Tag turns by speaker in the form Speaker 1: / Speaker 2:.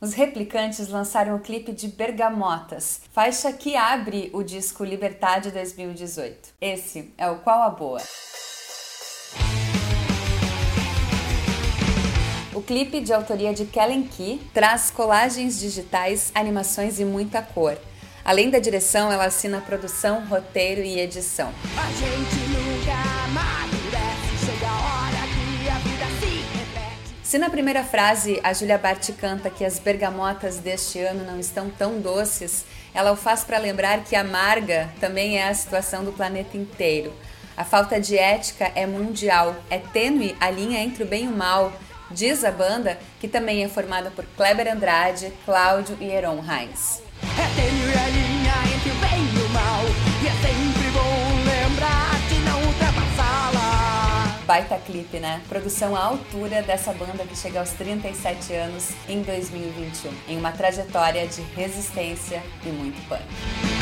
Speaker 1: Os replicantes lançaram o clipe de Bergamotas, faixa que abre o disco Liberdade 2018. Esse é o Qual a Boa. O clipe, de autoria de Kellen Key, traz colagens digitais, animações e muita cor. Além da direção, ela assina produção, roteiro e edição. A gente nunca amadurece, Se na primeira frase a Julia Bart canta que as bergamotas deste ano não estão tão doces, ela o faz para lembrar que amarga também é a situação do planeta inteiro. A falta de ética é mundial, é tênue a linha entre o bem e o mal, diz a banda, que também é formada por Kleber Andrade, Cláudio e Heron Heinz. É Baita clipe, né? Produção à altura dessa banda que chega aos 37 anos em 2021. Em uma trajetória de resistência e muito punk.